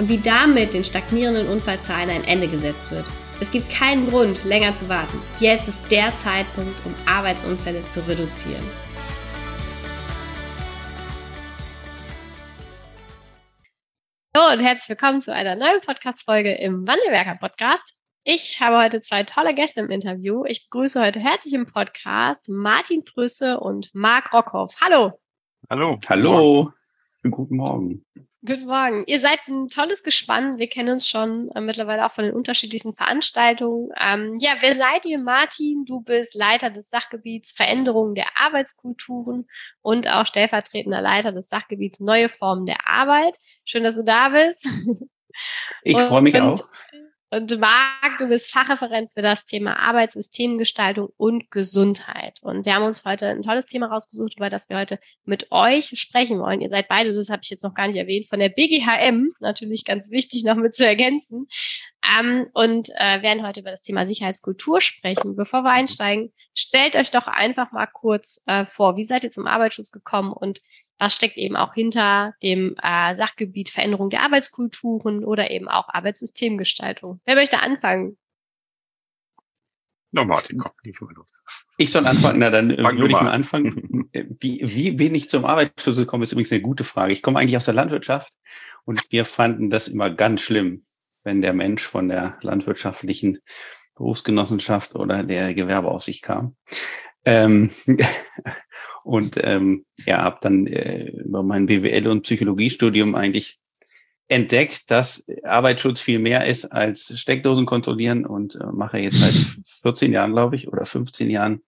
und wie damit den stagnierenden Unfallzahlen ein Ende gesetzt wird. Es gibt keinen Grund, länger zu warten. Jetzt ist der Zeitpunkt, um Arbeitsunfälle zu reduzieren. Hallo und herzlich willkommen zu einer neuen Podcast-Folge im Wandelwerker Podcast. Ich habe heute zwei tolle Gäste im Interview. Ich begrüße heute herzlich im Podcast Martin Prüsse und Marc Rockhoff. Hallo. Hallo. Hallo. Guten Morgen. Guten Morgen. Ihr seid ein tolles Gespann. Wir kennen uns schon äh, mittlerweile auch von den unterschiedlichsten Veranstaltungen. Ähm, ja, wer seid ihr, Martin? Du bist Leiter des Sachgebiets Veränderung der Arbeitskulturen und auch stellvertretender Leiter des Sachgebiets Neue Formen der Arbeit. Schön, dass du da bist. Ich freue mich auch. Und Marc, du bist Fachreferent für das Thema Arbeitssystemgestaltung und Gesundheit. Und wir haben uns heute ein tolles Thema rausgesucht, über das wir heute mit euch sprechen wollen. Ihr seid beide, das habe ich jetzt noch gar nicht erwähnt, von der BGHM, natürlich ganz wichtig noch mit zu ergänzen. Ähm, und äh, werden heute über das Thema Sicherheitskultur sprechen. Bevor wir einsteigen, stellt euch doch einfach mal kurz äh, vor, wie seid ihr zum Arbeitsschutz gekommen und was steckt eben auch hinter dem äh, Sachgebiet Veränderung der Arbeitskulturen oder eben auch Arbeitssystemgestaltung. Wer möchte anfangen? Na, Martin, komm, ich mal los. Ich soll anfangen, na dann Fang würde ich mal anfangen. Wie, wie bin ich zum Arbeitsschutz gekommen, ist übrigens eine gute Frage. Ich komme eigentlich aus der Landwirtschaft und wir fanden das immer ganz schlimm, wenn der Mensch von der landwirtschaftlichen Berufsgenossenschaft oder der Gewerbeaufsicht kam. Ähm, und ähm, ja, habe dann äh, über mein BWL und Psychologiestudium eigentlich entdeckt, dass Arbeitsschutz viel mehr ist als Steckdosen kontrollieren und äh, mache jetzt seit 14 Jahren, glaube ich, oder 15 Jahren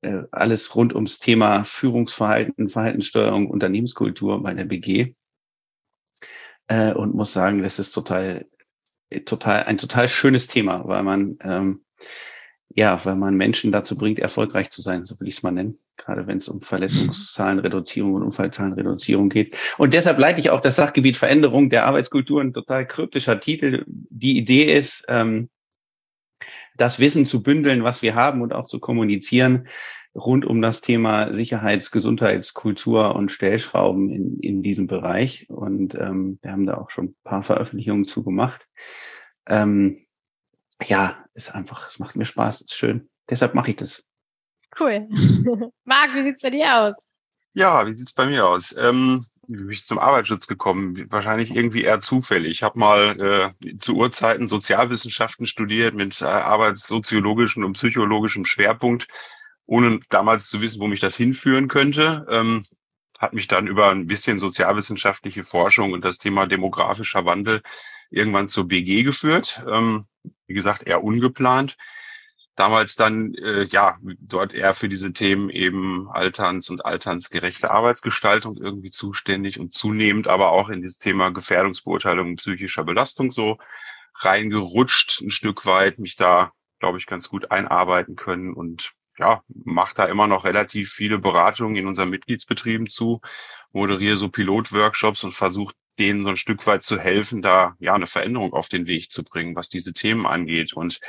äh, alles rund ums Thema Führungsverhalten, Verhaltenssteuerung, Unternehmenskultur bei der BG äh, und muss sagen, das ist total, total ein total schönes Thema, weil man ähm, ja, weil man Menschen dazu bringt, erfolgreich zu sein, so will ich es mal nennen, gerade wenn es um Verletzungszahlenreduzierung und Unfallzahlenreduzierung geht. Und deshalb leite ich auch das Sachgebiet Veränderung der Arbeitskultur, ein total kryptischer Titel. Die Idee ist, ähm, das Wissen zu bündeln, was wir haben und auch zu kommunizieren rund um das Thema Sicherheits-, Gesundheitskultur und Stellschrauben in, in diesem Bereich. Und ähm, wir haben da auch schon ein paar Veröffentlichungen zu gemacht. Ähm, ja, ist einfach, es macht mir Spaß, ist schön. Deshalb mache ich das. Cool. Marc, wie sieht's bei dir aus? Ja, wie sieht's bei mir aus? Ähm, wie bin ich zum Arbeitsschutz gekommen? Wahrscheinlich irgendwie eher zufällig. Ich habe mal äh, zu Urzeiten Sozialwissenschaften studiert mit äh, arbeitssoziologischem und psychologischem Schwerpunkt, ohne damals zu wissen, wo mich das hinführen könnte. Ähm, hat mich dann über ein bisschen sozialwissenschaftliche Forschung und das Thema demografischer Wandel irgendwann zur BG geführt. Ähm, wie gesagt, eher ungeplant. Damals dann, äh, ja, dort eher für diese Themen eben Alterns- und alternsgerechte Arbeitsgestaltung irgendwie zuständig und zunehmend aber auch in dieses Thema Gefährdungsbeurteilung psychischer Belastung so reingerutscht, ein Stück weit, mich da, glaube ich, ganz gut einarbeiten können und ja, mache da immer noch relativ viele Beratungen in unseren Mitgliedsbetrieben zu, moderiere so Pilotworkshops und versuche denen so ein Stück weit zu helfen, da ja eine Veränderung auf den Weg zu bringen, was diese Themen angeht. Und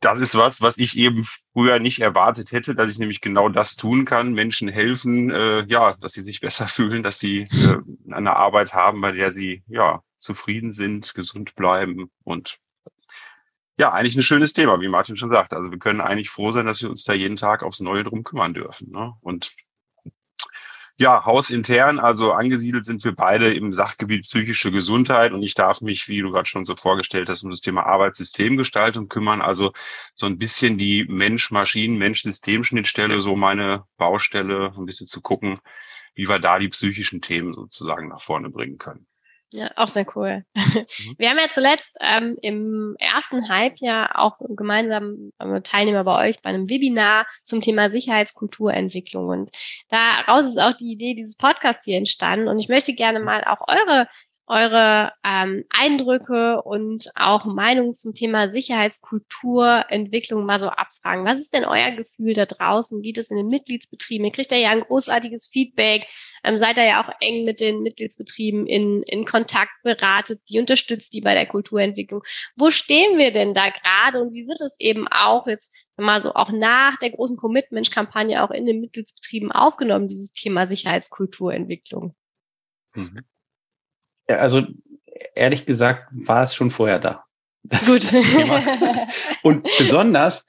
das ist was, was ich eben früher nicht erwartet hätte, dass ich nämlich genau das tun kann, Menschen helfen, äh, ja, dass sie sich besser fühlen, dass sie äh, eine Arbeit haben, bei der sie ja zufrieden sind, gesund bleiben und ja, eigentlich ein schönes Thema, wie Martin schon sagt. Also wir können eigentlich froh sein, dass wir uns da jeden Tag aufs Neue drum kümmern dürfen. Ne? Und ja, hausintern, also angesiedelt sind wir beide im Sachgebiet psychische Gesundheit und ich darf mich, wie du gerade schon so vorgestellt hast, um das Thema Arbeitssystemgestaltung kümmern. Also so ein bisschen die Mensch-Maschinen, Mensch-System-Schnittstelle, so meine Baustelle, ein bisschen zu gucken, wie wir da die psychischen Themen sozusagen nach vorne bringen können. Ja, auch sehr cool. Mhm. Wir haben ja zuletzt ähm, im ersten Halbjahr auch gemeinsam äh, Teilnehmer bei euch bei einem Webinar zum Thema Sicherheitskulturentwicklung. Und daraus ist auch die Idee dieses Podcasts hier entstanden. Und ich möchte gerne mal auch eure eure ähm, Eindrücke und auch Meinungen zum Thema Sicherheitskulturentwicklung mal so abfragen. Was ist denn euer Gefühl da draußen? Geht es in den Mitgliedsbetrieben? Ihr kriegt ja ein großartiges Feedback. Ähm, seid ihr ja auch eng mit den Mitgliedsbetrieben in, in Kontakt, beratet, die unterstützt die bei der Kulturentwicklung. Wo stehen wir denn da gerade und wie wird es eben auch jetzt mal so auch nach der großen Commitment-Kampagne auch in den Mitgliedsbetrieben aufgenommen, dieses Thema Sicherheitskulturentwicklung? Mhm. Also ehrlich gesagt war es schon vorher da. Gut. und besonders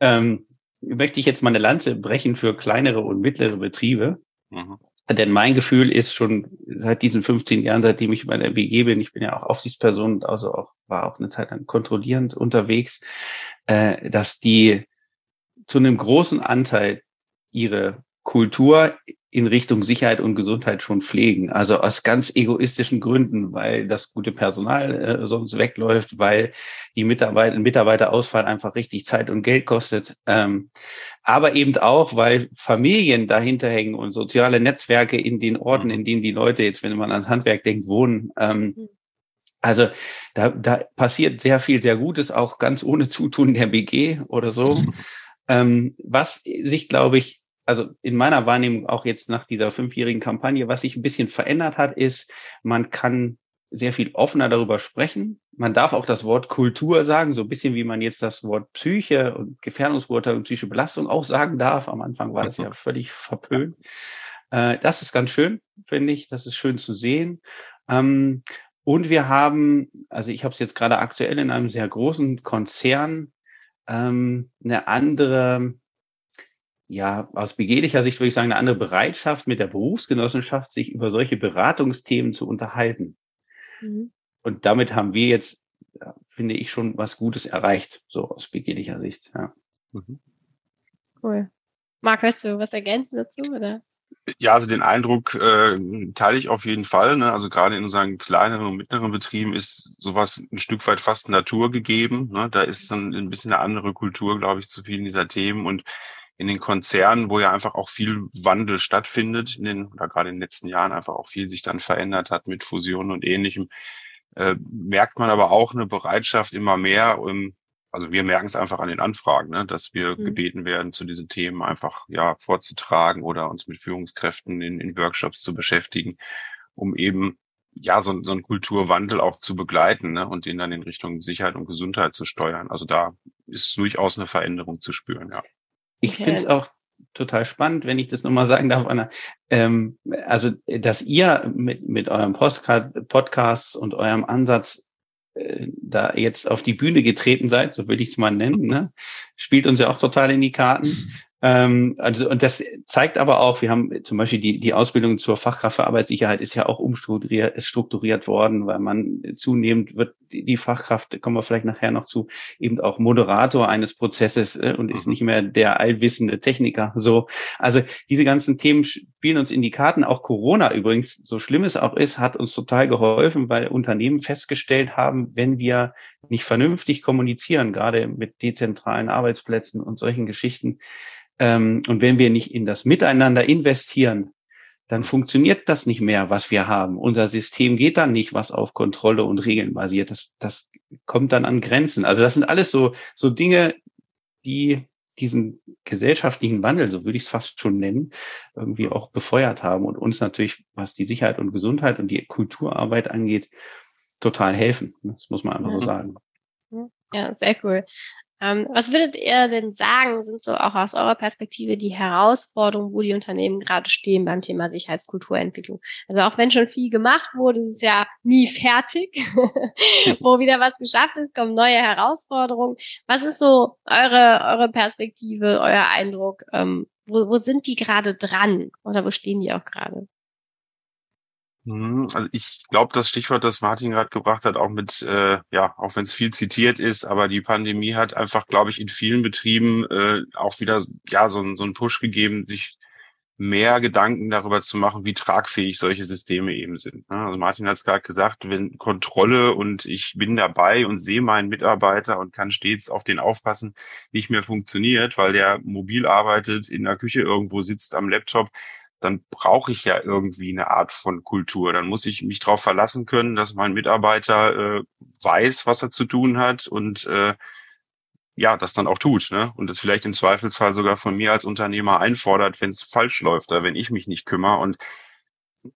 ähm, möchte ich jetzt mal eine Lanze brechen für kleinere und mittlere Betriebe. Mhm. Denn mein Gefühl ist schon seit diesen 15 Jahren, seitdem ich bei der BG bin, ich bin ja auch Aufsichtsperson, also auch, war auch eine Zeit lang kontrollierend unterwegs, äh, dass die zu einem großen Anteil ihre Kultur in Richtung Sicherheit und Gesundheit schon pflegen. Also aus ganz egoistischen Gründen, weil das gute Personal äh, sonst wegläuft, weil die Mitarbeiter, Mitarbeiterausfall einfach richtig Zeit und Geld kostet. Ähm, aber eben auch, weil Familien dahinter hängen und soziale Netzwerke in den Orten, in denen die Leute jetzt, wenn man ans Handwerk denkt, wohnen. Ähm, mhm. also da, da passiert sehr viel sehr Gutes, auch ganz ohne Zutun der BG oder so. Mhm. Ähm, was sich, glaube ich, also in meiner Wahrnehmung auch jetzt nach dieser fünfjährigen Kampagne, was sich ein bisschen verändert hat, ist, man kann sehr viel offener darüber sprechen. Man darf auch das Wort Kultur sagen, so ein bisschen wie man jetzt das Wort Psyche und Gefährdungsbeurteilung, psychische Belastung auch sagen darf. Am Anfang war das ja völlig verpönt. Äh, das ist ganz schön, finde ich. Das ist schön zu sehen. Ähm, und wir haben, also ich habe es jetzt gerade aktuell in einem sehr großen Konzern, ähm, eine andere ja, aus begehrlicher Sicht würde ich sagen, eine andere Bereitschaft mit der Berufsgenossenschaft, sich über solche Beratungsthemen zu unterhalten. Mhm. Und damit haben wir jetzt, finde ich, schon was Gutes erreicht, so aus begehrlicher Sicht. Ja. Mhm. Cool. Marc, hast du was ergänzen dazu, oder? Ja, also den Eindruck äh, teile ich auf jeden Fall. Ne? Also gerade in unseren kleineren und mittleren Betrieben ist sowas ein Stück weit fast Natur gegeben. Ne? Da ist dann ein bisschen eine andere Kultur, glaube ich, zu vielen dieser Themen. Und in den Konzernen, wo ja einfach auch viel Wandel stattfindet, in den, oder gerade in den letzten Jahren einfach auch viel sich dann verändert hat mit Fusionen und ähnlichem, äh, merkt man aber auch eine Bereitschaft immer mehr, um, also wir merken es einfach an den Anfragen, ne, dass wir mhm. gebeten werden, zu diesen Themen einfach ja vorzutragen oder uns mit Führungskräften in, in Workshops zu beschäftigen, um eben ja so, so einen Kulturwandel auch zu begleiten ne, und den dann in Richtung Sicherheit und Gesundheit zu steuern. Also da ist durchaus eine Veränderung zu spüren, ja. Ich okay. finde es auch total spannend, wenn ich das nochmal sagen darf, Anna. Ähm, also, dass ihr mit, mit eurem Postcard, Podcast und eurem Ansatz äh, da jetzt auf die Bühne getreten seid, so will ich es mal nennen, ne? spielt uns ja auch total in die Karten. Ähm, also, und das zeigt aber auch, wir haben zum Beispiel die, die Ausbildung zur Fachkraft für Arbeitssicherheit ist ja auch umstrukturiert strukturiert worden, weil man zunehmend wird die Fachkraft, kommen wir vielleicht nachher noch zu, eben auch Moderator eines Prozesses äh, und ist mhm. nicht mehr der allwissende Techniker. So, also diese ganzen Themen spielen uns in die Karten. Auch Corona übrigens, so schlimm es auch ist, hat uns total geholfen, weil Unternehmen festgestellt haben, wenn wir nicht vernünftig kommunizieren, gerade mit dezentralen Arbeitsplätzen und solchen Geschichten, ähm, und wenn wir nicht in das Miteinander investieren, dann funktioniert das nicht mehr, was wir haben. Unser System geht dann nicht, was auf Kontrolle und Regeln basiert. Das, das kommt dann an Grenzen. Also das sind alles so, so Dinge, die diesen gesellschaftlichen Wandel, so würde ich es fast schon nennen, irgendwie auch befeuert haben und uns natürlich, was die Sicherheit und Gesundheit und die Kulturarbeit angeht, total helfen. Das muss man einfach so sagen. Ja, sehr cool. Ähm, was würdet ihr denn sagen, sind so auch aus eurer Perspektive die Herausforderungen, wo die Unternehmen gerade stehen beim Thema Sicherheitskulturentwicklung? Also auch wenn schon viel gemacht wurde, ist es ja nie fertig. wo wieder was geschafft ist, kommen neue Herausforderungen. Was ist so eure, eure Perspektive, euer Eindruck? Ähm, wo, wo sind die gerade dran? Oder wo stehen die auch gerade? Mhm, also ich glaube, das Stichwort, das Martin gerade gebracht hat, auch mit, äh, ja, auch wenn es viel zitiert ist, aber die Pandemie hat einfach, glaube ich, in vielen Betrieben äh, auch wieder ja so, so einen Push gegeben, sich mehr Gedanken darüber zu machen, wie tragfähig solche Systeme eben sind. Ne? Also Martin hat es gerade gesagt, wenn Kontrolle und ich bin dabei und sehe meinen Mitarbeiter und kann stets auf den aufpassen, nicht mehr funktioniert, weil der mobil arbeitet, in der Küche irgendwo sitzt am Laptop, dann brauche ich ja irgendwie eine Art von Kultur. Dann muss ich mich darauf verlassen können, dass mein Mitarbeiter äh, weiß, was er zu tun hat und äh, ja, das dann auch tut, ne? Und das vielleicht im Zweifelsfall sogar von mir als Unternehmer einfordert, wenn es falsch läuft oder wenn ich mich nicht kümmere. Und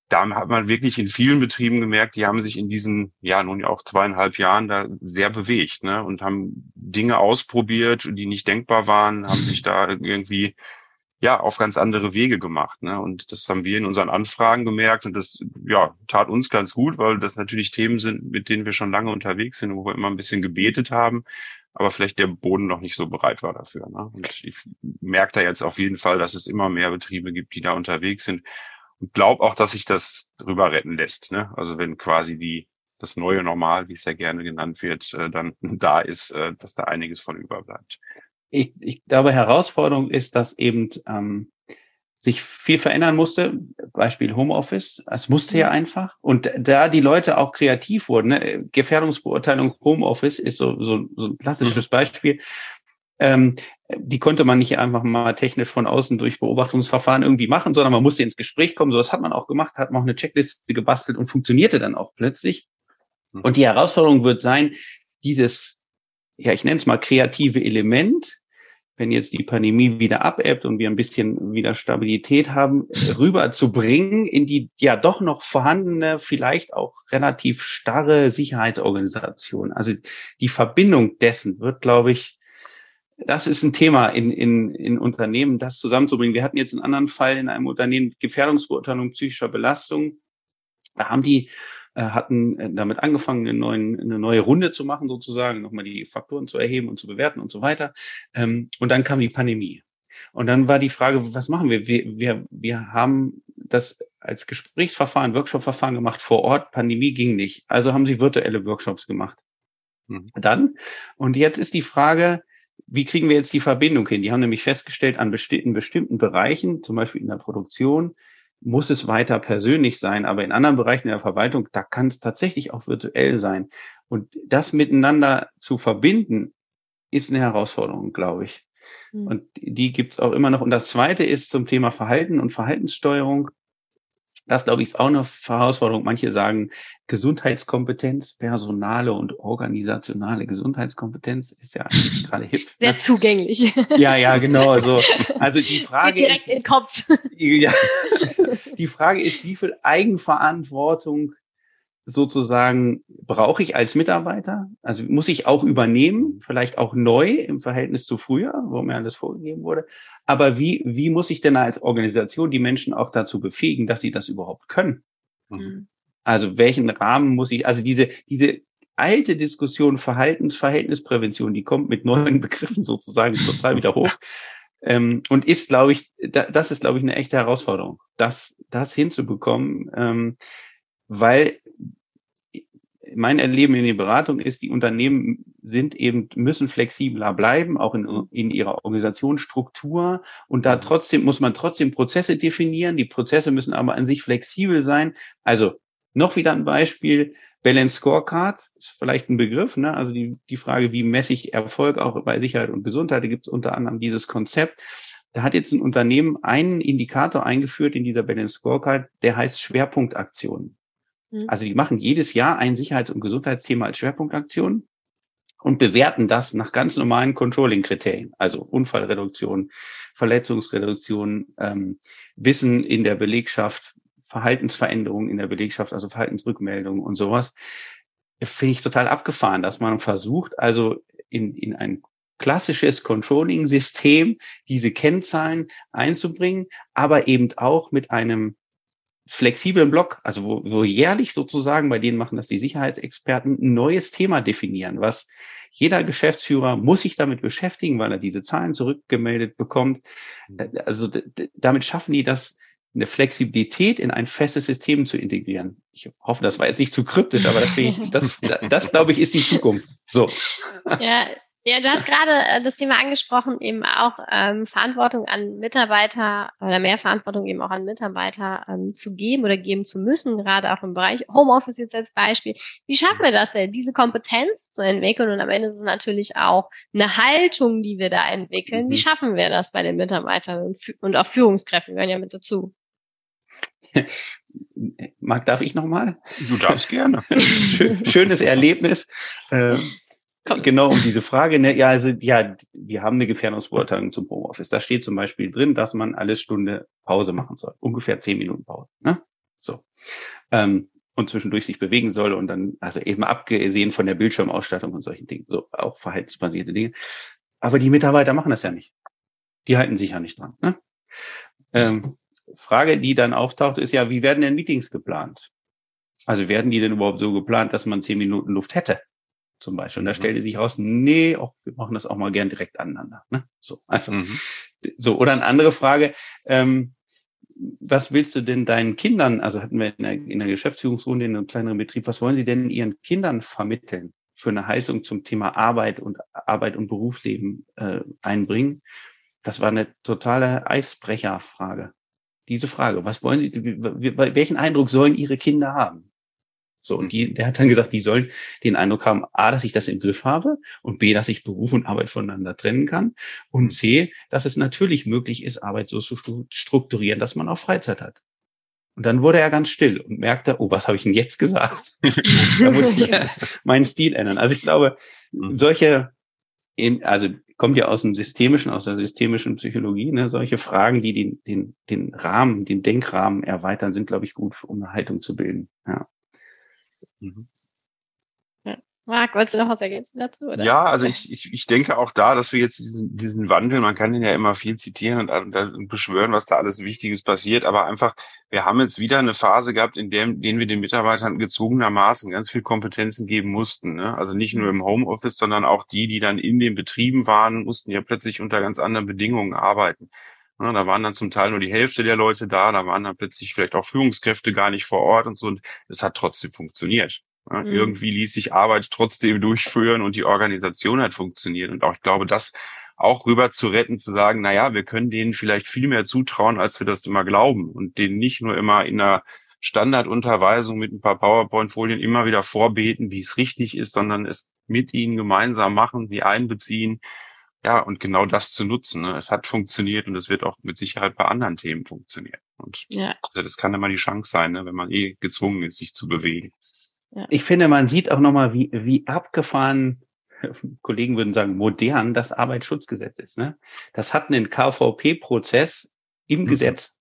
da hat man wirklich in vielen Betrieben gemerkt, die haben sich in diesen, ja, nun ja auch zweieinhalb Jahren da sehr bewegt, ne? Und haben Dinge ausprobiert, die nicht denkbar waren, haben sich da irgendwie ja, auf ganz andere Wege gemacht. Ne? Und das haben wir in unseren Anfragen gemerkt und das ja, tat uns ganz gut, weil das natürlich Themen sind, mit denen wir schon lange unterwegs sind, wo wir immer ein bisschen gebetet haben, aber vielleicht der Boden noch nicht so bereit war dafür. Ne? Und ich merke da jetzt auf jeden Fall, dass es immer mehr Betriebe gibt, die da unterwegs sind und glaube auch, dass sich das drüber retten lässt. Ne? Also wenn quasi die das neue Normal, wie es ja gerne genannt wird, äh, dann da ist, äh, dass da einiges von überbleibt ich, ich glaube, Herausforderung ist, dass eben ähm, sich viel verändern musste. Beispiel Homeoffice. Es musste ja einfach. Und da die Leute auch kreativ wurden, ne? Gefährdungsbeurteilung Homeoffice ist so, so, so ein klassisches mhm. Beispiel. Ähm, die konnte man nicht einfach mal technisch von außen durch Beobachtungsverfahren irgendwie machen, sondern man musste ins Gespräch kommen. So das hat man auch gemacht, hat man auch eine Checkliste gebastelt und funktionierte dann auch plötzlich. Mhm. Und die Herausforderung wird sein, dieses, ja, ich nenne es mal kreative Element wenn jetzt die Pandemie wieder abebbt und wir ein bisschen wieder Stabilität haben, rüberzubringen in die ja doch noch vorhandene, vielleicht auch relativ starre Sicherheitsorganisation. Also die Verbindung dessen wird, glaube ich, das ist ein Thema in, in, in Unternehmen, das zusammenzubringen. Wir hatten jetzt einen anderen Fall in einem Unternehmen, Gefährdungsbeurteilung psychischer Belastung. Da haben die hatten äh, damit angefangen, eine, neuen, eine neue Runde zu machen, sozusagen, nochmal die Faktoren zu erheben und zu bewerten und so weiter. Ähm, und dann kam die Pandemie. Und dann war die Frage, was machen wir? Wir, wir, wir haben das als Gesprächsverfahren, Workshop-Verfahren gemacht vor Ort. Pandemie ging nicht. Also haben sie virtuelle Workshops gemacht. Mhm. Dann. Und jetzt ist die Frage, wie kriegen wir jetzt die Verbindung hin? Die haben nämlich festgestellt, an bestimmten, bestimmten Bereichen, zum Beispiel in der Produktion, muss es weiter persönlich sein, aber in anderen Bereichen der Verwaltung, da kann es tatsächlich auch virtuell sein. Und das miteinander zu verbinden, ist eine Herausforderung, glaube ich. Mhm. Und die gibt's auch immer noch. Und das Zweite ist zum Thema Verhalten und Verhaltenssteuerung. Das, glaube ich, ist auch eine Herausforderung. Manche sagen Gesundheitskompetenz, personale und organisationale Gesundheitskompetenz ist ja gerade hip. Sehr ne? zugänglich. Ja, ja, genau. Also, also die Frage Geht direkt ist, in den Kopf. Ja, die Frage ist, wie viel Eigenverantwortung sozusagen brauche ich als Mitarbeiter? Also muss ich auch übernehmen, vielleicht auch neu im Verhältnis zu früher, wo mir alles vorgegeben wurde. Aber wie, wie muss ich denn als Organisation die Menschen auch dazu befähigen, dass sie das überhaupt können? Mhm. Also welchen Rahmen muss ich, also diese, diese alte Diskussion Verhaltensverhältnisprävention, die kommt mit neuen Begriffen sozusagen total wieder hoch. Ähm, und ist, glaube ich, da, das ist, glaube ich, eine echte Herausforderung, das, das hinzubekommen, ähm, weil mein Erleben in der Beratung ist, die Unternehmen sind eben, müssen flexibler bleiben, auch in, in ihrer Organisationsstruktur. Und da trotzdem muss man trotzdem Prozesse definieren. Die Prozesse müssen aber an sich flexibel sein. Also noch wieder ein Beispiel. Balance Scorecard ist vielleicht ein Begriff, ne? Also die, die Frage, wie messe ich Erfolg auch bei Sicherheit und Gesundheit, da gibt es unter anderem dieses Konzept. Da hat jetzt ein Unternehmen einen Indikator eingeführt in dieser Balance Scorecard, der heißt Schwerpunktaktionen. Mhm. Also die machen jedes Jahr ein Sicherheits- und Gesundheitsthema als Schwerpunktaktion und bewerten das nach ganz normalen Controlling-Kriterien, also Unfallreduktion, Verletzungsreduktion, ähm, Wissen in der Belegschaft, Verhaltensveränderungen in der Belegschaft, also Verhaltensrückmeldungen und sowas. Finde ich total abgefahren, dass man versucht, also in, in ein klassisches Controlling-System diese Kennzahlen einzubringen, aber eben auch mit einem flexiblen Block, also wo, wo jährlich sozusagen, bei denen machen das die Sicherheitsexperten, ein neues Thema definieren, was jeder Geschäftsführer muss sich damit beschäftigen, weil er diese Zahlen zurückgemeldet bekommt. Also damit schaffen die das, eine Flexibilität in ein festes System zu integrieren. Ich hoffe, das war jetzt nicht zu kryptisch, aber das, ich, das, das, das glaube ich, ist die Zukunft. So. Ja, ja, du hast gerade äh, das Thema angesprochen, eben auch ähm, Verantwortung an Mitarbeiter oder mehr Verantwortung eben auch an Mitarbeiter ähm, zu geben oder geben zu müssen, gerade auch im Bereich Homeoffice jetzt als Beispiel. Wie schaffen wir das denn, diese Kompetenz zu entwickeln? Und am Ende ist es natürlich auch eine Haltung, die wir da entwickeln. Wie mhm. schaffen wir das bei den Mitarbeitern und, und auch Führungskräften gehören ja mit dazu? Marc, darf ich nochmal? Du darfst gerne. schönes Erlebnis. Äh, genau um diese Frage. Ne? Ja, also ja, wir haben eine Gefährdungsbeurteilung zum Homeoffice. Da steht zum Beispiel drin, dass man alle Stunde Pause machen soll. Ungefähr zehn Minuten Pause. Ne? So. Ähm, und zwischendurch sich bewegen soll und dann, also eben abgesehen von der Bildschirmausstattung und solchen Dingen, so auch verhaltensbasierte Dinge. Aber die Mitarbeiter machen das ja nicht. Die halten sich ja nicht dran. Ne? Ähm, Frage, die dann auftaucht, ist ja, wie werden denn Meetings geplant? Also werden die denn überhaupt so geplant, dass man zehn Minuten Luft hätte? Zum Beispiel. Und da mhm. stellte sich raus, nee, auch, wir machen das auch mal gern direkt aneinander. Ne? So, also, mhm. so. Oder eine andere Frage, ähm, was willst du denn deinen Kindern, also hatten wir in der, in der Geschäftsführungsrunde in einem kleineren Betrieb, was wollen sie denn ihren Kindern vermitteln für eine Haltung zum Thema Arbeit und Arbeit und Berufsleben äh, einbringen? Das war eine totale Eisbrecherfrage. Diese Frage, was wollen sie, welchen Eindruck sollen ihre Kinder haben? So, und die, der hat dann gesagt, die sollen den Eindruck haben, A, dass ich das im Griff habe und B, dass ich Beruf und Arbeit voneinander trennen kann und C, dass es natürlich möglich ist, Arbeit so zu strukturieren, dass man auch Freizeit hat. Und dann wurde er ganz still und merkte, oh, was habe ich denn jetzt gesagt? da muss ich meinen Stil ändern. Also ich glaube, mhm. Solche, also kommt ja aus dem systemischen, aus der systemischen Psychologie, ne, solche Fragen, die den, den, den Rahmen, den Denkrahmen erweitern, sind, glaube ich, gut, um eine Haltung zu bilden. Ja. Mhm. Marc, wolltest du noch was ergänzen dazu? Oder? Ja, also ich, ich, ich denke auch da, dass wir jetzt diesen, diesen Wandel, man kann den ja immer viel zitieren und, und, beschwören, was da alles Wichtiges passiert, aber einfach, wir haben jetzt wieder eine Phase gehabt, in der, in denen wir den Mitarbeitern gezwungenermaßen ganz viel Kompetenzen geben mussten. Ne? Also nicht nur im Homeoffice, sondern auch die, die dann in den Betrieben waren, mussten ja plötzlich unter ganz anderen Bedingungen arbeiten. Ja, da waren dann zum Teil nur die Hälfte der Leute da, da waren dann plötzlich vielleicht auch Führungskräfte gar nicht vor Ort und so. Und es hat trotzdem funktioniert. Ja, mhm. Irgendwie ließ sich Arbeit trotzdem durchführen und die Organisation hat funktioniert. Und auch ich glaube, das auch rüber zu retten, zu sagen, na ja, wir können denen vielleicht viel mehr zutrauen, als wir das immer glauben und denen nicht nur immer in einer Standardunterweisung mit ein paar PowerPoint-Folien immer wieder vorbeten, wie es richtig ist, sondern es mit ihnen gemeinsam machen, sie einbeziehen, ja, und genau das zu nutzen. Ne? Es hat funktioniert und es wird auch mit Sicherheit bei anderen Themen funktionieren. Und ja. also das kann immer die Chance sein, ne? wenn man eh gezwungen ist, sich zu bewegen. Ja. Ich finde, man sieht auch nochmal, wie, wie abgefahren, Kollegen würden sagen, modern das Arbeitsschutzgesetz ist. Ne? Das hat einen KVP-Prozess im mhm. Gesetz.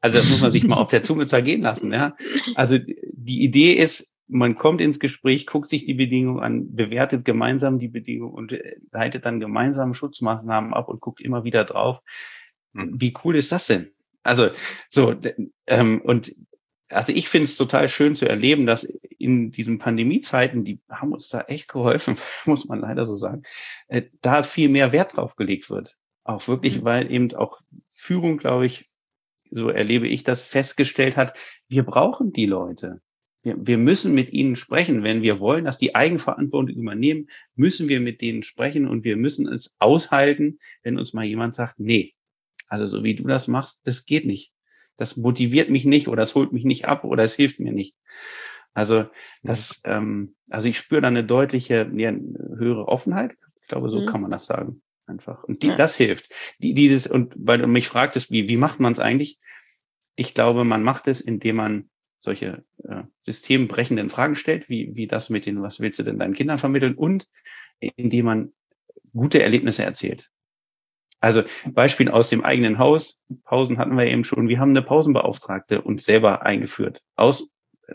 Also das muss man sich mal auf der Zunge zergehen lassen. Ja? Also die Idee ist, man kommt ins Gespräch, guckt sich die Bedingungen an, bewertet gemeinsam die Bedingungen und äh, leitet dann gemeinsam Schutzmaßnahmen ab und guckt immer wieder drauf. Hm. Wie cool ist das denn? Also so ähm, und also ich finde es total schön zu erleben, dass in diesen Pandemiezeiten, die haben uns da echt geholfen, muss man leider so sagen, äh, da viel mehr Wert drauf gelegt wird. Auch wirklich, mhm. weil eben auch Führung, glaube ich, so erlebe ich das, festgestellt hat, wir brauchen die Leute. Wir, wir müssen mit ihnen sprechen. Wenn wir wollen, dass die Eigenverantwortung übernehmen, müssen wir mit denen sprechen und wir müssen es aushalten, wenn uns mal jemand sagt, nee, also so wie du das machst, das geht nicht. Das motiviert mich nicht oder es holt mich nicht ab oder es hilft mir nicht. Also das, ähm, also ich spüre da eine deutliche, ja, höhere Offenheit. Ich glaube, so mhm. kann man das sagen. Einfach. Und die, ja. das hilft. Die, dieses, und weil du mich fragtest, wie, wie macht man es eigentlich? Ich glaube, man macht es, indem man solche äh, systembrechenden Fragen stellt, wie, wie das mit den, was willst du denn deinen Kindern vermitteln und indem man gute Erlebnisse erzählt. Also Beispiel aus dem eigenen Haus. Pausen hatten wir eben schon. Wir haben eine Pausenbeauftragte uns selber eingeführt. Aus,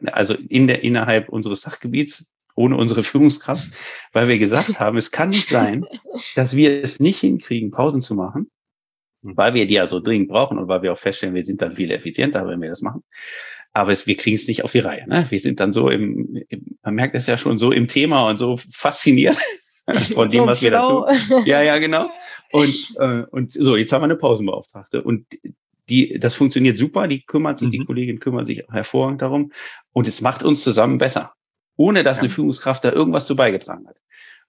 also in der, innerhalb unseres Sachgebiets, ohne unsere Führungskraft, weil wir gesagt haben, es kann nicht sein, dass wir es nicht hinkriegen, Pausen zu machen, weil wir die ja so dringend brauchen und weil wir auch feststellen, wir sind dann viel effizienter, wenn wir das machen aber es, wir kriegen es nicht auf die Reihe. Ne? Wir sind dann so im, im, man merkt es ja schon so im Thema und so fasziniert von dem, so was wir da tun. Ja, ja, genau. Und, äh, und so, jetzt haben wir eine Pausenbeauftragte und die, das funktioniert super, die kümmert sich, mhm. die Kollegin kümmert sich hervorragend darum und es macht uns zusammen besser, ohne dass ja. eine Führungskraft da irgendwas zu beigetragen hat.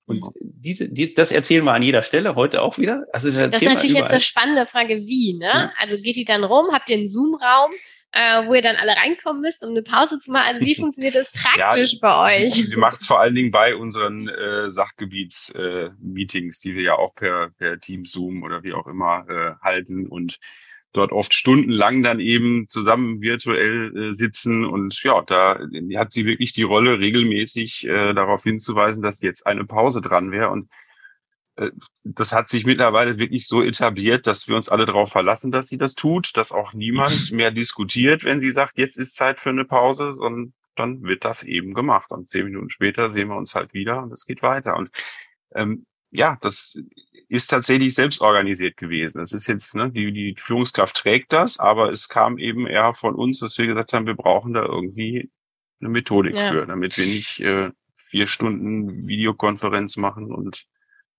Und mhm. diese, die, das erzählen wir an jeder Stelle, heute auch wieder. Also das, das ist natürlich jetzt eine spannende Frage, wie, ne? Ja. Also geht die dann rum? Habt ihr einen Zoom-Raum? Äh, wo ihr dann alle reinkommen müsst, um eine Pause zu machen. Also wie funktioniert das praktisch ja, bei euch? Sie macht es vor allen Dingen bei unseren äh, Sachgebiets-Meetings, äh, die wir ja auch per, per Team Zoom oder wie auch immer äh, halten und dort oft stundenlang dann eben zusammen virtuell äh, sitzen und ja, da hat sie wirklich die Rolle regelmäßig äh, darauf hinzuweisen, dass jetzt eine Pause dran wäre und das hat sich mittlerweile wirklich so etabliert, dass wir uns alle darauf verlassen, dass sie das tut, dass auch niemand mehr diskutiert, wenn sie sagt, jetzt ist Zeit für eine Pause, sondern dann wird das eben gemacht. Und zehn Minuten später sehen wir uns halt wieder und es geht weiter. Und ähm, ja, das ist tatsächlich selbst organisiert gewesen. Es ist jetzt, ne, die, die Führungskraft trägt das, aber es kam eben eher von uns, dass wir gesagt haben, wir brauchen da irgendwie eine Methodik ja. für, damit wir nicht äh, vier Stunden Videokonferenz machen und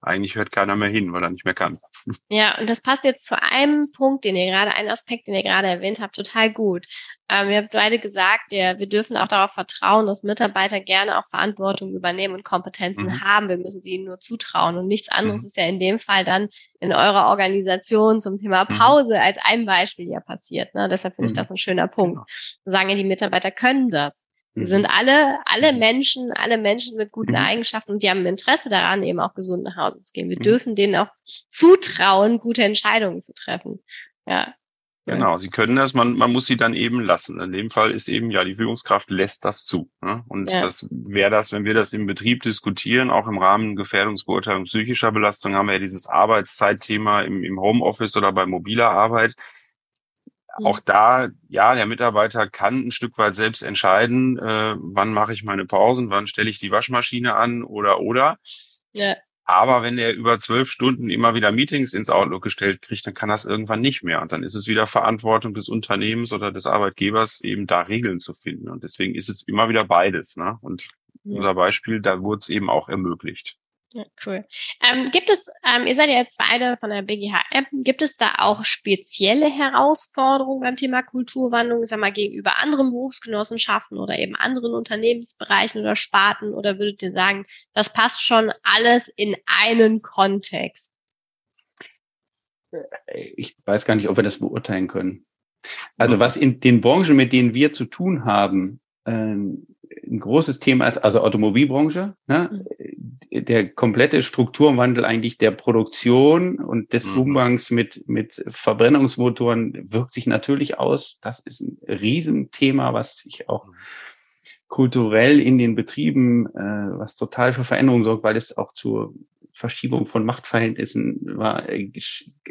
eigentlich hört keiner mehr hin, weil er nicht mehr kann. Ja, und das passt jetzt zu einem Punkt, den ihr gerade, einen Aspekt, den ihr gerade erwähnt habt, total gut. Ähm, ihr habt beide gesagt, ja, wir dürfen auch darauf vertrauen, dass Mitarbeiter gerne auch Verantwortung übernehmen und Kompetenzen mhm. haben. Wir müssen sie ihnen nur zutrauen. Und nichts anderes mhm. ist ja in dem Fall dann in eurer Organisation zum Thema mhm. Pause mhm. als ein Beispiel ja passiert. Ne? Deshalb finde ich mhm. das ein schöner Punkt. Genau. Sagen ja, die Mitarbeiter können das. Wir mhm. sind alle, alle mhm. Menschen, alle Menschen mit guten mhm. Eigenschaften und die haben ein Interesse daran, eben auch gesund nach Hause zu gehen. Wir mhm. dürfen denen auch zutrauen, gute Entscheidungen zu treffen. Ja. Genau, sie können das, man, man muss sie dann eben lassen. In dem Fall ist eben, ja, die Führungskraft lässt das zu. Ne? Und ja. das wäre das, wenn wir das im Betrieb diskutieren, auch im Rahmen Gefährdungsbeurteilung psychischer Belastung, haben wir ja dieses Arbeitszeitthema im, im Homeoffice oder bei mobiler Arbeit. Auch da, ja, der Mitarbeiter kann ein Stück weit selbst entscheiden, äh, wann mache ich meine Pausen, wann stelle ich die Waschmaschine an oder oder. Ja. Aber wenn er über zwölf Stunden immer wieder Meetings ins Outlook gestellt kriegt, dann kann das irgendwann nicht mehr. Und dann ist es wieder Verantwortung des Unternehmens oder des Arbeitgebers, eben da Regeln zu finden. Und deswegen ist es immer wieder beides. Ne? Und unser Beispiel, da wurde es eben auch ermöglicht. Ja, cool. Ähm, gibt es, ähm, ihr seid ja jetzt beide von der BGH-App, gibt es da auch spezielle Herausforderungen beim Thema Kulturwandlung, sag mal, gegenüber anderen Berufsgenossenschaften oder eben anderen Unternehmensbereichen oder Sparten? Oder würdet ihr sagen, das passt schon alles in einen Kontext? Ich weiß gar nicht, ob wir das beurteilen können. Also was in den Branchen, mit denen wir zu tun haben, ähm, ein großes Thema ist, also Automobilbranche, ne? Mhm der komplette Strukturwandel eigentlich der Produktion und des mhm. Umgangs mit, mit Verbrennungsmotoren wirkt sich natürlich aus. Das ist ein Riesenthema, was sich auch mhm. kulturell in den Betrieben, äh, was total für Veränderungen sorgt, weil es auch zur Verschiebung von Machtverhältnissen war, äh,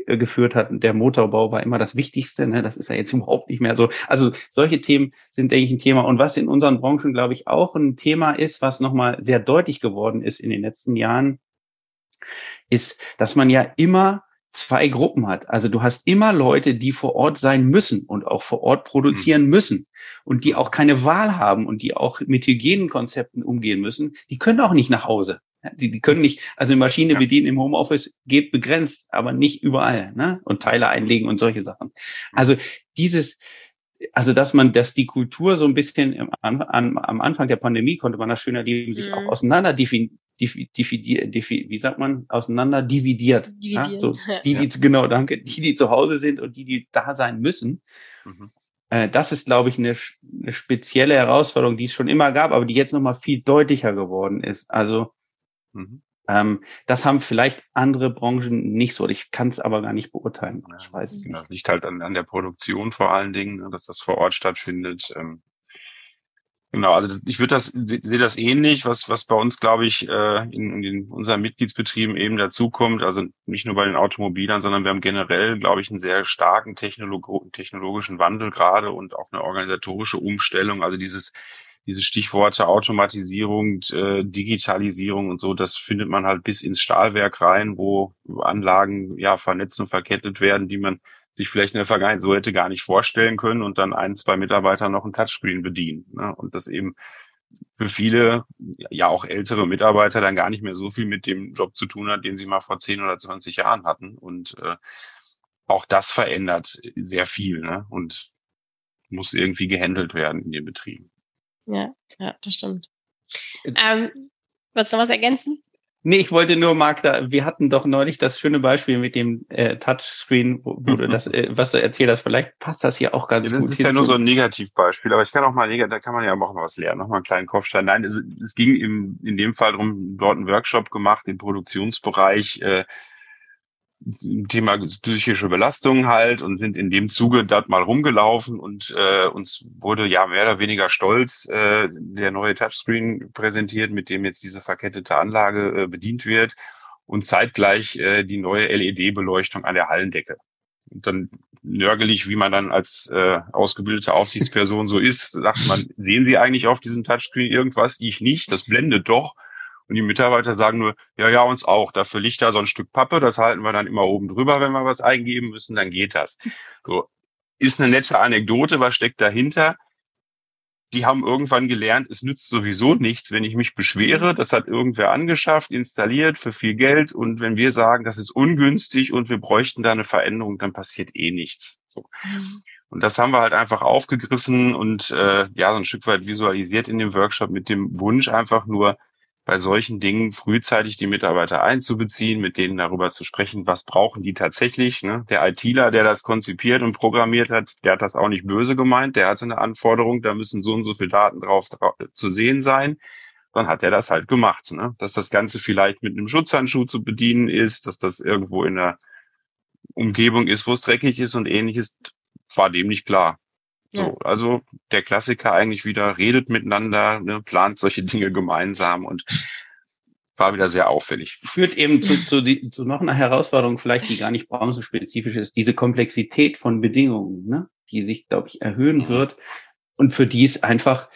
äh, geführt hat. Der Motorbau war immer das Wichtigste. Ne? Das ist ja jetzt überhaupt nicht mehr so. Also solche Themen sind, denke ich, ein Thema. Und was in unseren Branchen, glaube ich, auch ein Thema ist, was nochmal sehr deutlich geworden ist in den letzten Jahren, ist, dass man ja immer zwei Gruppen hat. Also du hast immer Leute, die vor Ort sein müssen und auch vor Ort produzieren mhm. müssen und die auch keine Wahl haben und die auch mit Hygienekonzepten umgehen müssen. Die können auch nicht nach Hause. Die, die können nicht, also eine Maschine ja. bedienen im Homeoffice geht begrenzt, aber nicht überall, ne? Und Teile einlegen und solche Sachen. Also dieses, also dass man, dass die Kultur so ein bisschen im, am, am Anfang der Pandemie konnte man das schön erleben, sich mhm. auch auseinander wie sagt man, auseinander dividiert. dividiert. Ja? So, die, die, ja. genau, danke, die, die zu Hause sind und die, die da sein müssen. Mhm. Äh, das ist, glaube ich, eine, eine spezielle Herausforderung, die es schon immer gab, aber die jetzt nochmal viel deutlicher geworden ist. Also Mhm. Ähm, das haben vielleicht andere Branchen nicht so. Ich kann es aber gar nicht beurteilen. Ich weiß es nicht. Das liegt halt an, an der Produktion vor allen Dingen, ne, dass das vor Ort stattfindet. Ähm, genau, also ich würde das sehe das ähnlich, was was bei uns, glaube ich, äh, in, in unseren Mitgliedsbetrieben eben dazukommt. Also nicht nur bei den Automobilern, sondern wir haben generell, glaube ich, einen sehr starken Technolog technologischen Wandel gerade und auch eine organisatorische Umstellung. Also dieses diese Stichworte Automatisierung, äh, Digitalisierung und so, das findet man halt bis ins Stahlwerk rein, wo Anlagen ja vernetzt und verkettet werden, die man sich vielleicht in der Vergangenheit so hätte gar nicht vorstellen können und dann ein, zwei Mitarbeiter noch ein Touchscreen bedienen. Ne? Und das eben für viele, ja auch ältere Mitarbeiter dann gar nicht mehr so viel mit dem Job zu tun hat, den sie mal vor 10 oder 20 Jahren hatten. Und äh, auch das verändert sehr viel ne? und muss irgendwie gehandelt werden in den Betrieben. Ja, ja, das stimmt. Ähm, wolltest du noch was ergänzen? Nee, ich wollte nur, Marc, da, wir hatten doch neulich das schöne Beispiel mit dem äh, Touchscreen, wo, wo du das, äh, was du erzählt hast, vielleicht passt das hier auch ganz ja, das gut. Das ist ja nur so ein Negativbeispiel, aber ich kann auch mal, da kann man ja auch mal was lernen, noch mal einen kleinen Kopfstein. Nein, es, es ging im, in dem Fall darum, dort einen Workshop gemacht im Produktionsbereich, äh, Thema psychische Belastung halt und sind in dem Zuge dort mal rumgelaufen und äh, uns wurde ja mehr oder weniger stolz äh, der neue Touchscreen präsentiert, mit dem jetzt diese verkettete Anlage äh, bedient wird und zeitgleich äh, die neue LED-Beleuchtung an der Hallendecke. Und dann nörgelig, wie man dann als äh, ausgebildete Aufsichtsperson so ist, sagt man, sehen Sie eigentlich auf diesem Touchscreen irgendwas? Ich nicht, das blendet doch. Und die Mitarbeiter sagen nur, ja, ja, uns auch. Dafür liegt da so ein Stück Pappe, das halten wir dann immer oben drüber, wenn wir was eingeben müssen, dann geht das. So. Ist eine nette Anekdote, was steckt dahinter? Die haben irgendwann gelernt, es nützt sowieso nichts, wenn ich mich beschwere. Das hat irgendwer angeschafft, installiert für viel Geld. Und wenn wir sagen, das ist ungünstig und wir bräuchten da eine Veränderung, dann passiert eh nichts. So. Und das haben wir halt einfach aufgegriffen und äh, ja, so ein Stück weit visualisiert in dem Workshop mit dem Wunsch einfach nur, bei solchen Dingen frühzeitig die Mitarbeiter einzubeziehen, mit denen darüber zu sprechen, was brauchen die tatsächlich. Ne? Der ITler, der das konzipiert und programmiert hat, der hat das auch nicht böse gemeint, der hatte eine Anforderung, da müssen so und so viele Daten drauf, drauf zu sehen sein. Dann hat er das halt gemacht. Ne? Dass das Ganze vielleicht mit einem Schutzhandschuh zu bedienen ist, dass das irgendwo in der Umgebung ist, wo es dreckig ist und ähnliches, war dem nicht klar. So, also der Klassiker eigentlich wieder redet miteinander, ne, plant solche Dinge gemeinsam und war wieder sehr auffällig. Führt eben zu, zu, die, zu noch einer Herausforderung, vielleicht die gar nicht branchenspezifisch ist, diese Komplexität von Bedingungen, ne, die sich, glaube ich, erhöhen wird und für die es einfach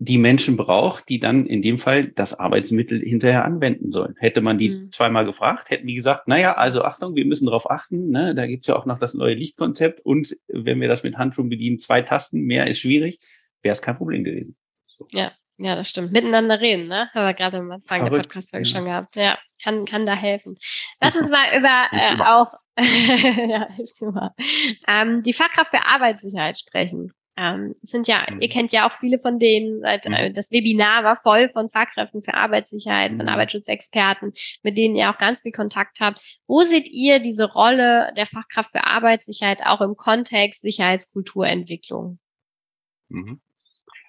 die Menschen braucht, die dann in dem Fall das Arbeitsmittel hinterher anwenden sollen. Hätte man die mhm. zweimal gefragt, hätten die gesagt, naja, also Achtung, wir müssen darauf achten, ne? da gibt's ja auch noch das neue Lichtkonzept und wenn wir das mit Handschuhen bedienen, zwei Tasten, mehr ist schwierig, wäre es kein Problem gewesen. So. Ja, ja, das stimmt. Miteinander reden, ne? Haben wir gerade am Anfang Verrückt, der Podcast-Folge ja. schon gehabt. Ja, kann, kann da helfen. Lass uns mal über äh, auch ja, ähm, die Fachkraft für Arbeitssicherheit sprechen. Ähm, sind ja, mhm. ihr kennt ja auch viele von denen, seit, äh, das Webinar war voll von Fachkräften für Arbeitssicherheit, mhm. von Arbeitsschutzexperten, mit denen ihr auch ganz viel Kontakt habt. Wo seht ihr diese Rolle der Fachkraft für Arbeitssicherheit auch im Kontext Sicherheitskulturentwicklung? Mhm.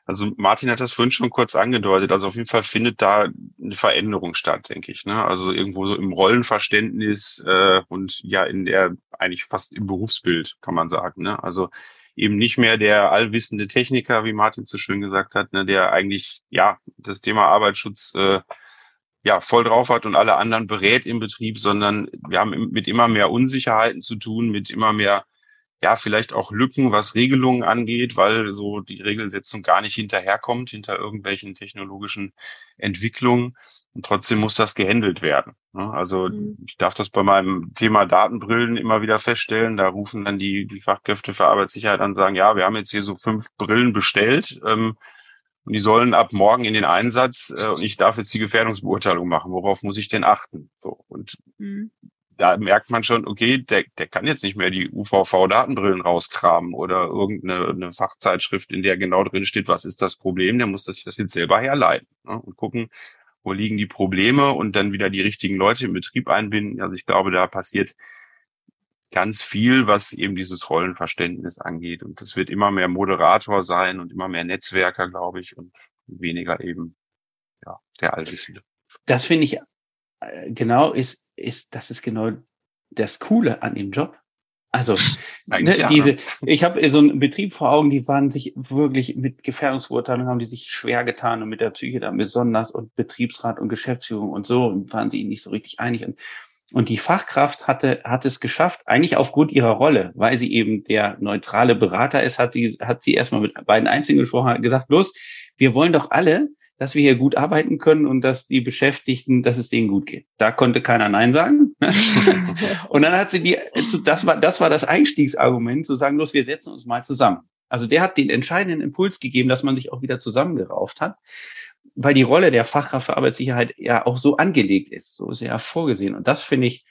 Also Martin hat das vorhin schon kurz angedeutet. Also auf jeden Fall findet da eine Veränderung statt, denke ich. Ne? Also irgendwo so im Rollenverständnis äh, und ja in der eigentlich fast im Berufsbild kann man sagen. Ne? Also eben nicht mehr der allwissende Techniker, wie Martin so schön gesagt hat, ne, der eigentlich ja das Thema Arbeitsschutz äh, ja voll drauf hat und alle anderen berät im Betrieb, sondern wir haben mit immer mehr Unsicherheiten zu tun, mit immer mehr ja, vielleicht auch Lücken, was Regelungen angeht, weil so die Regelsetzung gar nicht hinterherkommt, hinter irgendwelchen technologischen Entwicklungen. Und trotzdem muss das gehandelt werden. Ne? Also mhm. ich darf das bei meinem Thema Datenbrillen immer wieder feststellen. Da rufen dann die, die Fachkräfte für Arbeitssicherheit an und sagen, ja, wir haben jetzt hier so fünf Brillen bestellt. Ähm, und die sollen ab morgen in den Einsatz äh, und ich darf jetzt die Gefährdungsbeurteilung machen. Worauf muss ich denn achten? So, und mhm da merkt man schon, okay, der, der kann jetzt nicht mehr die UVV-Datenbrillen rauskramen oder irgendeine eine Fachzeitschrift, in der genau drin steht, was ist das Problem, der muss das, das jetzt selber herleiten ne? und gucken, wo liegen die Probleme und dann wieder die richtigen Leute im Betrieb einbinden. Also ich glaube, da passiert ganz viel, was eben dieses Rollenverständnis angeht. Und das wird immer mehr Moderator sein und immer mehr Netzwerker, glaube ich, und weniger eben ja, der Allwissende. Das finde ich äh, genau ist ist, das ist genau das Coole an dem Job. Also ne, ja, diese, ne? ich habe so einen Betrieb vor Augen, die waren sich wirklich mit Gefährdungsbeurteilung haben die sich schwer getan und mit der Psyche dann besonders und Betriebsrat und Geschäftsführung und so und waren sie nicht so richtig einig und und die Fachkraft hatte hat es geschafft, eigentlich aufgrund ihrer Rolle, weil sie eben der neutrale Berater ist, hat sie hat sie erstmal mit beiden Einzigen gesprochen, hat gesagt, los, wir wollen doch alle dass wir hier gut arbeiten können und dass die Beschäftigten, dass es denen gut geht. Da konnte keiner Nein sagen. und dann hat sie die, das war, das war das Einstiegsargument, zu sagen, los, wir setzen uns mal zusammen. Also der hat den entscheidenden Impuls gegeben, dass man sich auch wieder zusammengerauft hat, weil die Rolle der Fachkraft für Arbeitssicherheit ja auch so angelegt ist, so ist ja vorgesehen. Und das finde ich,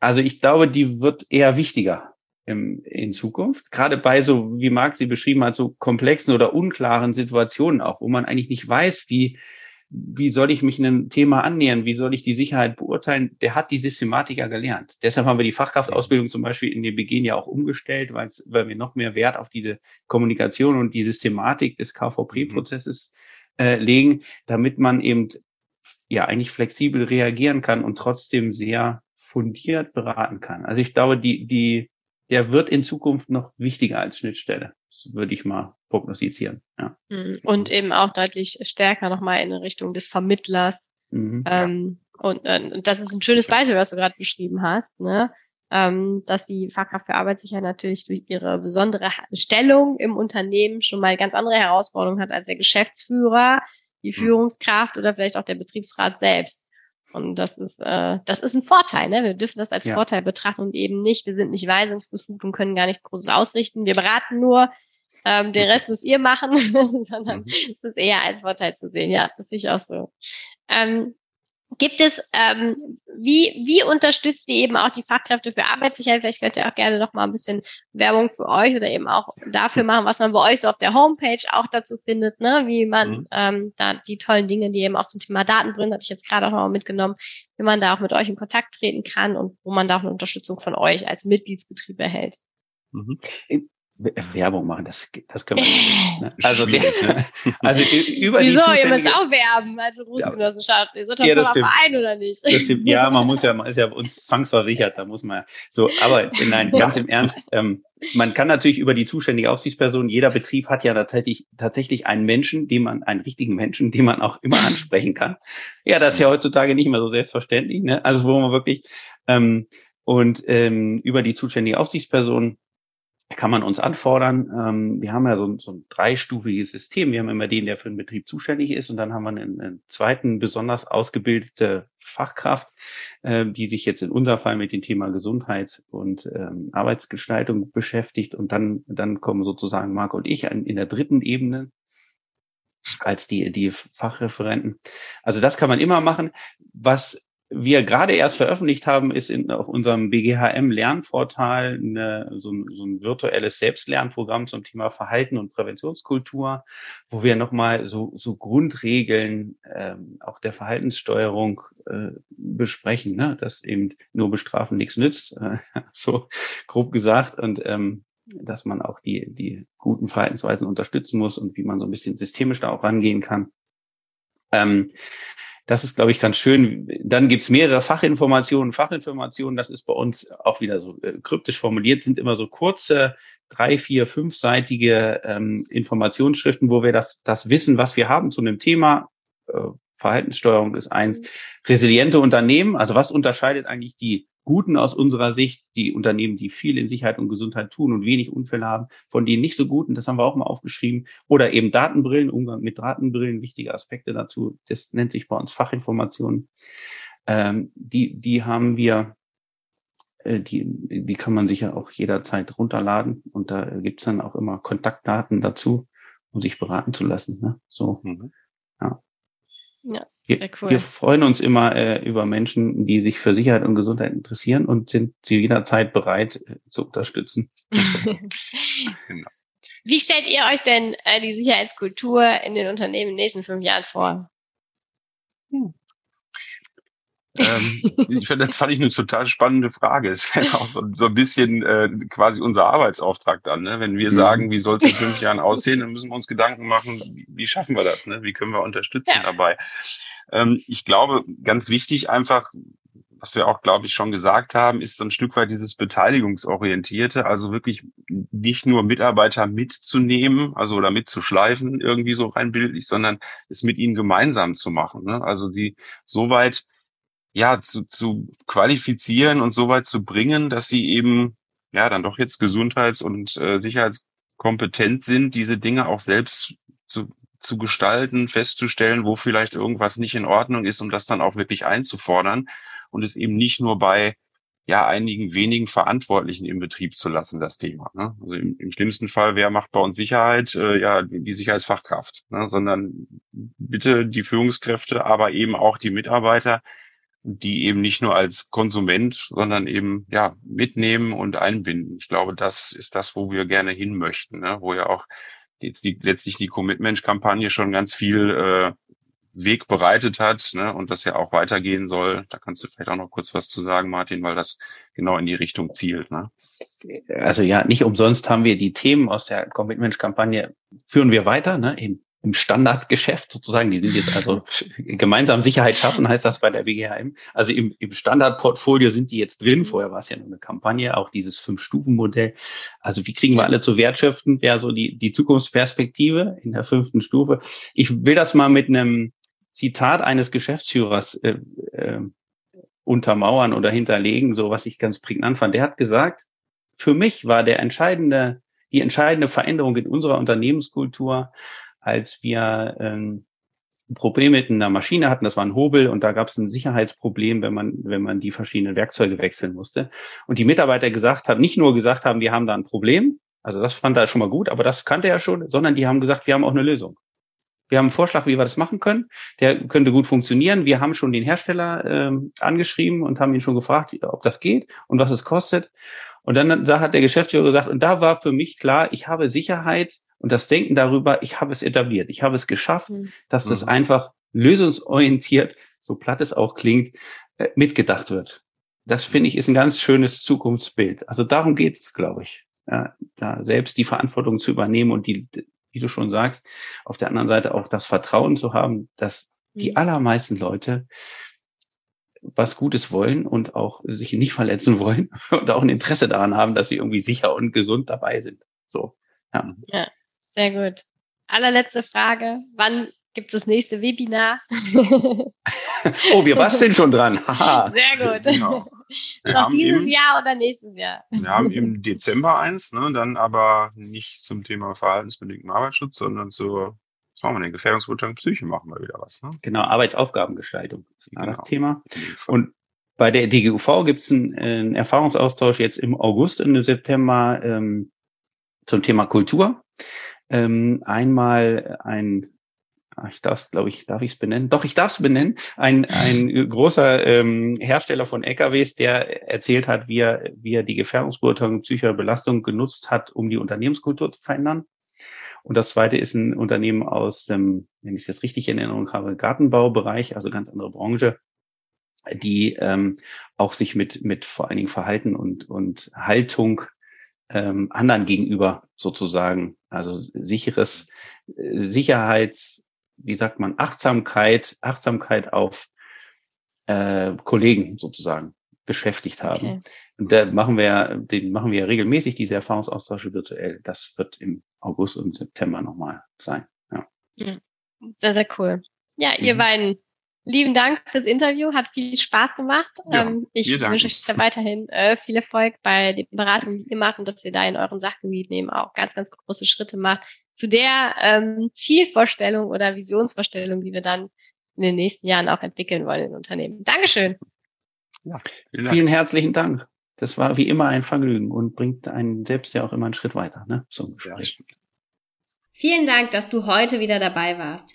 also ich glaube, die wird eher wichtiger im, in Zukunft. Gerade bei so, wie Marc sie beschrieben hat, so komplexen oder unklaren Situationen auch, wo man eigentlich nicht weiß, wie, wie soll ich mich einem Thema annähern, wie soll ich die Sicherheit beurteilen, der hat die Systematik ja gelernt. Deshalb haben wir die Fachkraftausbildung zum Beispiel in den Beginn ja auch umgestellt, weil wir noch mehr Wert auf diese Kommunikation und die Systematik des KVP-Prozesses äh, legen, damit man eben ja eigentlich flexibel reagieren kann und trotzdem sehr fundiert beraten kann. Also ich glaube, die, die, der wird in Zukunft noch wichtiger als Schnittstelle. Würde ich mal prognostizieren. Ja. Mhm. Und eben auch deutlich stärker nochmal in Richtung des Vermittlers. Mhm, ähm, ja. und, äh, das ist ein schönes Beispiel, was du gerade beschrieben hast, ne? Ähm, dass die Fachkraft für Arbeitssicherheit natürlich durch ihre besondere Stellung im Unternehmen schon mal ganz andere Herausforderungen hat als der Geschäftsführer, die mhm. Führungskraft oder vielleicht auch der Betriebsrat selbst. Und das ist, äh, das ist ein Vorteil, ne? Wir dürfen das als ja. Vorteil betrachten und eben nicht, wir sind nicht weisungsbefugt und können gar nichts Großes ausrichten. Wir beraten nur, ähm, den Rest müsst ihr machen, sondern mhm. es ist eher als Vorteil zu sehen. Ja, das sehe ich auch so. Ähm, Gibt es, ähm, wie, wie unterstützt ihr eben auch die Fachkräfte für Arbeitssicherheit? Vielleicht könnt ihr auch gerne noch mal ein bisschen Werbung für euch oder eben auch dafür machen, was man bei euch so auf der Homepage auch dazu findet, ne? wie man mhm. ähm, da die tollen Dinge, die eben auch zum Thema Datenbrillen, hatte ich jetzt gerade auch noch mal mitgenommen, wie man da auch mit euch in Kontakt treten kann und wo man da auch eine Unterstützung von euch als Mitgliedsbetrieb erhält. Mhm. Werbung machen, das, das können wir nicht. Ne? Also, ne? also über Wieso? Ihr müsst auch werben, also Berufsgenossenschaft. Ihr seid doch ja, Verein oder nicht? Stimmt, ja, man muss ja, man ist ja uns zwangsversichert, da muss man ja so, aber nein, ganz im Ernst, ähm, man kann natürlich über die zuständige Aufsichtsperson, jeder Betrieb hat ja tatsächlich, tatsächlich einen Menschen, den man, einen richtigen Menschen, den man auch immer ansprechen kann. Ja, das ist ja heutzutage nicht mehr so selbstverständlich, ne? Also wo man wirklich, ähm, und ähm, über die zuständige Aufsichtsperson kann man uns anfordern. Ähm, wir haben ja so, so ein dreistufiges System. Wir haben immer den, der für den Betrieb zuständig ist, und dann haben wir einen, einen zweiten besonders ausgebildete Fachkraft, äh, die sich jetzt in unserem Fall mit dem Thema Gesundheit und ähm, Arbeitsgestaltung beschäftigt. Und dann, dann kommen sozusagen Marc und ich in der dritten Ebene als die, die Fachreferenten. Also das kann man immer machen. Was wir gerade erst veröffentlicht haben, ist in, auf unserem BGHM Lernportal eine, so, ein, so ein virtuelles Selbstlernprogramm zum Thema Verhalten und Präventionskultur, wo wir nochmal so, so Grundregeln ähm, auch der Verhaltenssteuerung äh, besprechen, ne? dass eben nur bestrafen nichts nützt, äh, so grob gesagt, und ähm, dass man auch die, die guten Verhaltensweisen unterstützen muss und wie man so ein bisschen systemisch da auch rangehen kann. Ähm, das ist, glaube ich, ganz schön. Dann gibt's mehrere Fachinformationen. Fachinformationen, das ist bei uns auch wieder so äh, kryptisch formuliert, sind immer so kurze, drei, vier, fünfseitige ähm, Informationsschriften, wo wir das, das Wissen, was wir haben zu einem Thema, äh, Verhaltenssteuerung ist eins, resiliente Unternehmen, also was unterscheidet eigentlich die guten aus unserer Sicht, die Unternehmen, die viel in Sicherheit und Gesundheit tun und wenig Unfälle haben, von denen nicht so guten, das haben wir auch mal aufgeschrieben, oder eben Datenbrillen, Umgang mit Datenbrillen, wichtige Aspekte dazu, das nennt sich bei uns Fachinformationen. Ähm, die, die haben wir, äh, die, die kann man sicher auch jederzeit runterladen und da gibt's dann auch immer Kontaktdaten dazu, um sich beraten zu lassen. Ne? So, mhm. ja. Ja, wir, cool. wir freuen uns immer äh, über Menschen, die sich für Sicherheit und Gesundheit interessieren und sind zu jeder Zeit bereit äh, zu unterstützen. genau. Wie stellt ihr euch denn äh, die Sicherheitskultur in den Unternehmen in den nächsten fünf Jahren vor? Hm. Ähm, ich finde, das fand ich eine total spannende Frage. Es wäre auch so, so ein bisschen äh, quasi unser Arbeitsauftrag dann. Ne? Wenn wir mhm. sagen, wie soll es in fünf Jahren aussehen, dann müssen wir uns Gedanken machen, wie, wie schaffen wir das? Ne? Wie können wir unterstützen ja. dabei? Ähm, ich glaube, ganz wichtig einfach, was wir auch, glaube ich, schon gesagt haben, ist so ein Stück weit dieses Beteiligungsorientierte, also wirklich nicht nur Mitarbeiter mitzunehmen, also oder mitzuschleifen, irgendwie so rein bildlich, sondern es mit ihnen gemeinsam zu machen. Ne? Also die soweit ja zu, zu qualifizieren und soweit zu bringen, dass sie eben ja dann doch jetzt gesundheits- und äh, sicherheitskompetent sind, diese Dinge auch selbst zu zu gestalten, festzustellen, wo vielleicht irgendwas nicht in Ordnung ist, um das dann auch wirklich einzufordern und es eben nicht nur bei ja einigen wenigen Verantwortlichen im Betrieb zu lassen, das Thema. Ne? Also im, im, schlimmsten Fall, wer macht bei uns Sicherheit? Äh, ja, die, die Sicherheitsfachkraft, ne? sondern bitte die Führungskräfte, aber eben auch die Mitarbeiter, die eben nicht nur als Konsument, sondern eben ja mitnehmen und einbinden. Ich glaube, das ist das, wo wir gerne hin möchten, ne? wo ja auch jetzt die, letztlich die Commitment-Kampagne schon ganz viel äh, Weg bereitet hat ne, und das ja auch weitergehen soll. Da kannst du vielleicht auch noch kurz was zu sagen, Martin, weil das genau in die Richtung zielt. Ne? Also ja, nicht umsonst haben wir die Themen aus der Commitment-Kampagne, führen wir weiter, ne, in im Standardgeschäft sozusagen. Die sind jetzt also gemeinsam Sicherheit schaffen, heißt das bei der BGHM. Also im, im Standardportfolio sind die jetzt drin. Vorher war es ja nur eine Kampagne, auch dieses Fünf-Stufen-Modell. Also wie kriegen wir alle zu wertschöpfen, wäre so die, die Zukunftsperspektive in der fünften Stufe. Ich will das mal mit einem Zitat eines Geschäftsführers äh, äh, untermauern oder hinterlegen, so was ich ganz prägnant fand. Der hat gesagt, für mich war der entscheidende, die entscheidende Veränderung in unserer Unternehmenskultur als wir ähm, ein Problem mit einer Maschine hatten, das war ein Hobel und da gab es ein Sicherheitsproblem, wenn man, wenn man die verschiedenen Werkzeuge wechseln musste. Und die Mitarbeiter gesagt haben, nicht nur gesagt haben, wir haben da ein Problem, also das fand er schon mal gut, aber das kannte er schon, sondern die haben gesagt, wir haben auch eine Lösung. Wir haben einen Vorschlag, wie wir das machen können. Der könnte gut funktionieren. Wir haben schon den Hersteller ähm, angeschrieben und haben ihn schon gefragt, ob das geht und was es kostet. Und dann hat der Geschäftsführer gesagt, und da war für mich klar, ich habe Sicherheit und das Denken darüber, ich habe es etabliert, ich habe es geschafft, mhm. dass das mhm. einfach lösungsorientiert, so platt es auch klingt, äh, mitgedacht wird. Das finde ich ist ein ganz schönes Zukunftsbild. Also darum geht es, glaube ich, ja, da selbst die Verantwortung zu übernehmen und die, wie du schon sagst, auf der anderen Seite auch das Vertrauen zu haben, dass die mhm. allermeisten Leute was Gutes wollen und auch sich nicht verletzen wollen und auch ein Interesse daran haben, dass sie irgendwie sicher und gesund dabei sind. So. Ja. ja. Sehr gut. Allerletzte Frage. Wann gibt es das nächste Webinar? oh, wir basteln schon dran. Sehr gut. Genau. Noch dieses im, Jahr oder nächstes Jahr? Wir haben im Dezember eins, ne, dann aber nicht zum Thema verhaltensbedingten Arbeitsschutz, sondern zur was machen wir denn? Gefährdungsbeurteilung Psyche machen wir wieder was. Ne? Genau, Arbeitsaufgabengestaltung ist genau. das Thema. Und bei der DGUV gibt es einen, einen, Erfahrungsaustausch jetzt im August und im September ähm, zum Thema Kultur ähm, einmal ein ich darf glaube ich, darf ich es benennen? Doch, ich darf es benennen. Ein, ein großer ähm, Hersteller von LKWs, der erzählt hat, wie er, wie er die Gefährdungsbeurteilung psychischer Belastung genutzt hat, um die Unternehmenskultur zu verändern. Und das zweite ist ein Unternehmen aus, ähm, wenn ich es jetzt richtig in Erinnerung habe, Gartenbaubereich, also ganz andere Branche, die ähm, auch sich mit, mit vor allen Dingen Verhalten und, und Haltung ähm, anderen gegenüber sozusagen, also sicheres äh, Sicherheits, wie sagt man, Achtsamkeit, Achtsamkeit auf äh, Kollegen sozusagen beschäftigt haben. Okay. Und da machen wir, den machen wir regelmäßig, diese Erfahrungsaustausche virtuell. Das wird im August und September nochmal sein. Ja. Sehr, sehr cool. Ja, ihr mhm. beiden Lieben Dank fürs Interview, hat viel Spaß gemacht. Ja, ähm, ich wünsche euch da weiterhin äh, viel Erfolg bei den Beratungen, die ihr macht und dass ihr da in euren Sachgebieten eben auch ganz, ganz große Schritte macht zu der ähm, Zielvorstellung oder Visionsvorstellung, die wir dann in den nächsten Jahren auch entwickeln wollen in Unternehmen. Dankeschön. Ja, vielen, vielen herzlichen Dank. Das war wie immer ein Vergnügen und bringt einen selbst ja auch immer einen Schritt weiter ne, zum Gespräch. Ja. Vielen Dank, dass du heute wieder dabei warst.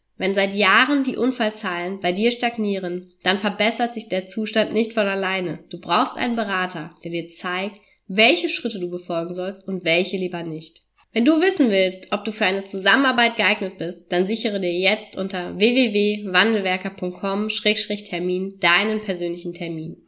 Wenn seit Jahren die Unfallzahlen bei dir stagnieren, dann verbessert sich der Zustand nicht von alleine. Du brauchst einen Berater, der dir zeigt, welche Schritte du befolgen sollst und welche lieber nicht. Wenn du wissen willst, ob du für eine Zusammenarbeit geeignet bist, dann sichere dir jetzt unter www.wandelwerker.com-termin deinen persönlichen Termin.